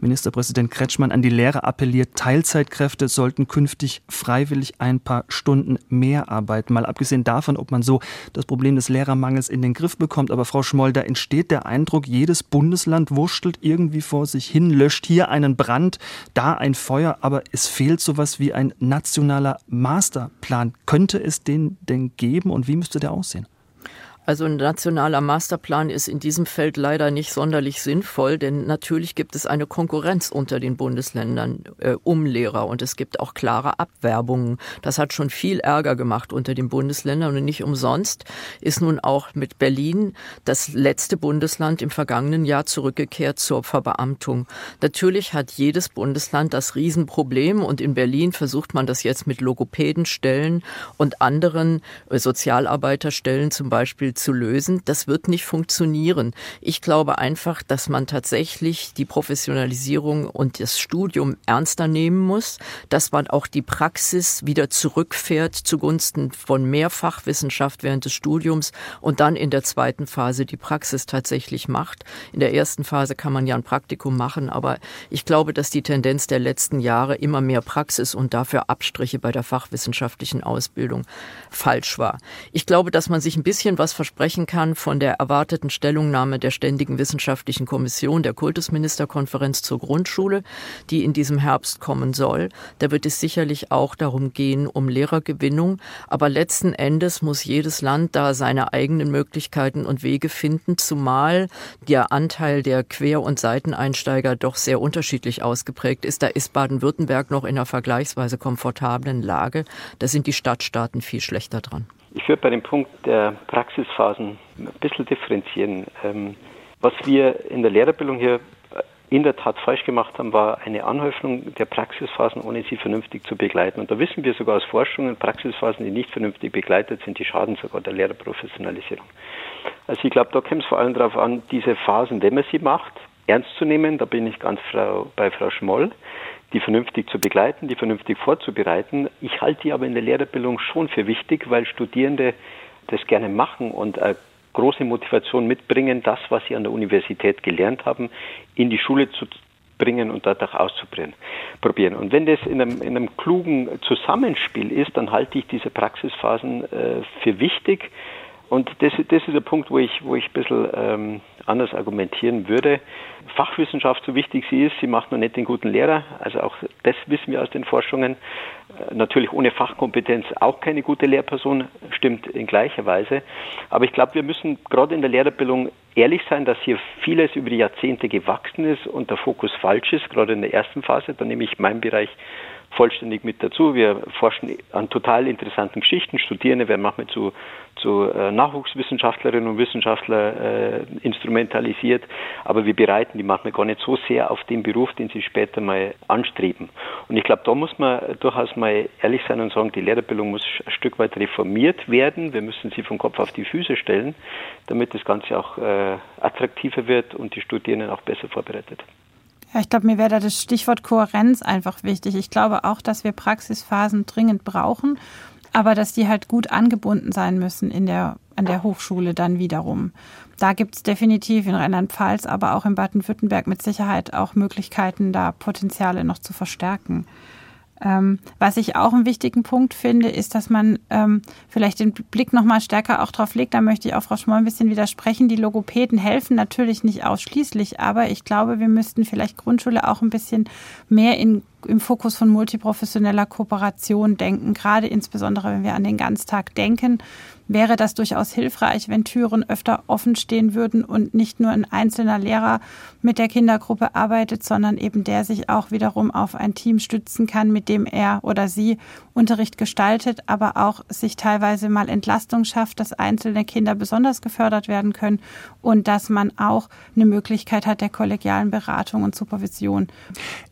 Ministerpräsident Kretschmann an die Lehrer appelliert, Teilzeitkräfte sollten künftig freiwillig ein paar Stunden mehr arbeiten. Mal abgesehen davon, ob man so das Problem des Lehrermangels in den Griff bekommt. Aber Frau Schmoll, da entsteht der Eindruck, jedes Bundesland wurschtelt irgendwie vor sich hin, löscht hier einen Brand, da ein Feuer, aber es fehlt sowas wie ein nationaler Masterplan. Könnte es den denn geben und wie müsste der aussehen? Also ein nationaler Masterplan ist in diesem Feld leider nicht sonderlich sinnvoll, denn natürlich gibt es eine Konkurrenz unter den Bundesländern äh, um Lehrer und es gibt auch klare Abwerbungen. Das hat schon viel Ärger gemacht unter den Bundesländern und nicht umsonst ist nun auch mit Berlin das letzte Bundesland im vergangenen Jahr zurückgekehrt zur Verbeamtung. Natürlich hat jedes Bundesland das Riesenproblem und in Berlin versucht man das jetzt mit Logopädenstellen und anderen äh, Sozialarbeiterstellen zum Beispiel zu lösen. Das wird nicht funktionieren. Ich glaube einfach, dass man tatsächlich die Professionalisierung und das Studium ernster nehmen muss, dass man auch die Praxis wieder zurückfährt zugunsten von mehr Fachwissenschaft während des Studiums und dann in der zweiten Phase die Praxis tatsächlich macht. In der ersten Phase kann man ja ein Praktikum machen, aber ich glaube, dass die Tendenz der letzten Jahre immer mehr Praxis und dafür Abstriche bei der fachwissenschaftlichen Ausbildung falsch war. Ich glaube, dass man sich ein bisschen was versprechen kann von der erwarteten Stellungnahme der Ständigen Wissenschaftlichen Kommission der Kultusministerkonferenz zur Grundschule, die in diesem Herbst kommen soll. Da wird es sicherlich auch darum gehen, um Lehrergewinnung. Aber letzten Endes muss jedes Land da seine eigenen Möglichkeiten und Wege finden, zumal der Anteil der Quer- und Seiteneinsteiger doch sehr unterschiedlich ausgeprägt ist. Da ist Baden-Württemberg noch in einer vergleichsweise komfortablen Lage. Da sind die Stadtstaaten viel schlechter dran. Ich würde bei dem Punkt der Praxisphasen ein bisschen differenzieren. Ähm, was wir in der Lehrerbildung hier in der Tat falsch gemacht haben, war eine Anhäufung der Praxisphasen, ohne sie vernünftig zu begleiten. Und da wissen wir sogar aus Forschungen, Praxisphasen, die nicht vernünftig begleitet sind, die schaden sogar der Lehrerprofessionalisierung. Also ich glaube, da kommt es vor allem darauf an, diese Phasen, wenn man sie macht, ernst zu nehmen. Da bin ich ganz bei Frau Schmoll die vernünftig zu begleiten, die vernünftig vorzubereiten. Ich halte die aber in der Lehrerbildung schon für wichtig, weil Studierende das gerne machen und eine große Motivation mitbringen, das, was sie an der Universität gelernt haben, in die Schule zu bringen und auch auszuprobieren. Und wenn das in einem, in einem klugen Zusammenspiel ist, dann halte ich diese Praxisphasen äh, für wichtig. Und das, das ist der Punkt, wo ich, wo ich ein bisschen ähm, anders argumentieren würde. Fachwissenschaft, so wichtig sie ist, sie macht noch nicht den guten Lehrer. Also auch das wissen wir aus den Forschungen. Äh, natürlich ohne Fachkompetenz auch keine gute Lehrperson, stimmt in gleicher Weise. Aber ich glaube, wir müssen gerade in der Lehrerbildung ehrlich sein, dass hier vieles über die Jahrzehnte gewachsen ist und der Fokus falsch ist, gerade in der ersten Phase. Da nehme ich meinen Bereich vollständig mit dazu. Wir forschen an total interessanten Geschichten. Studierende werden manchmal zu, zu äh, Nachwuchswissenschaftlerinnen und Wissenschaftlern äh, instrumentalisiert, aber wir bereiten die manchmal gar nicht so sehr auf den Beruf, den sie später mal anstreben. Und ich glaube, da muss man durchaus mal ehrlich sein und sagen, die Lehrerbildung muss ein Stück weit reformiert werden. Wir müssen sie vom Kopf auf die Füße stellen, damit das Ganze auch äh, attraktiver wird und die Studierenden auch besser vorbereitet. Ja, ich glaube, mir wäre da das Stichwort Kohärenz einfach wichtig. Ich glaube auch, dass wir Praxisphasen dringend brauchen, aber dass die halt gut angebunden sein müssen in der, an der Hochschule dann wiederum. Da gibt es definitiv in Rheinland-Pfalz, aber auch in Baden-Württemberg mit Sicherheit auch Möglichkeiten, da Potenziale noch zu verstärken. Ähm, was ich auch einen wichtigen Punkt finde, ist, dass man ähm, vielleicht den Blick noch mal stärker auch drauf legt. Da möchte ich auch Frau Schmoll ein bisschen widersprechen. Die Logopäden helfen natürlich nicht ausschließlich, aber ich glaube, wir müssten vielleicht Grundschule auch ein bisschen mehr in im Fokus von multiprofessioneller Kooperation denken, gerade insbesondere wenn wir an den Ganztag denken wäre das durchaus hilfreich, wenn Türen öfter offen stehen würden und nicht nur ein einzelner Lehrer mit der Kindergruppe arbeitet, sondern eben der sich auch wiederum auf ein Team stützen kann, mit dem er oder sie Unterricht gestaltet, aber auch sich teilweise mal Entlastung schafft, dass einzelne Kinder besonders gefördert werden können und dass man auch eine Möglichkeit hat der kollegialen Beratung und Supervision.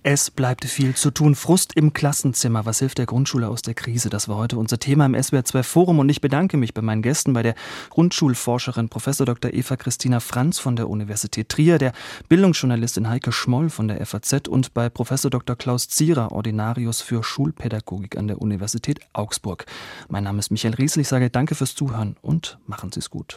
Es bleibt viel zu tun. Frust im Klassenzimmer. Was hilft der Grundschule aus der Krise? Das war heute unser Thema im SWR 2 Forum und ich bedanke mich bei meinen Gästen, bei der Grundschulforscherin Prof. Dr. Eva Christina Franz von der Universität Trier, der Bildungsjournalistin Heike Schmoll von der FAZ und bei Prof. Dr. Klaus Zierer, Ordinarius für Schulpädagogik an der Universität Augsburg. Mein Name ist Michael Riesel. Ich sage danke fürs Zuhören und machen Sie es gut.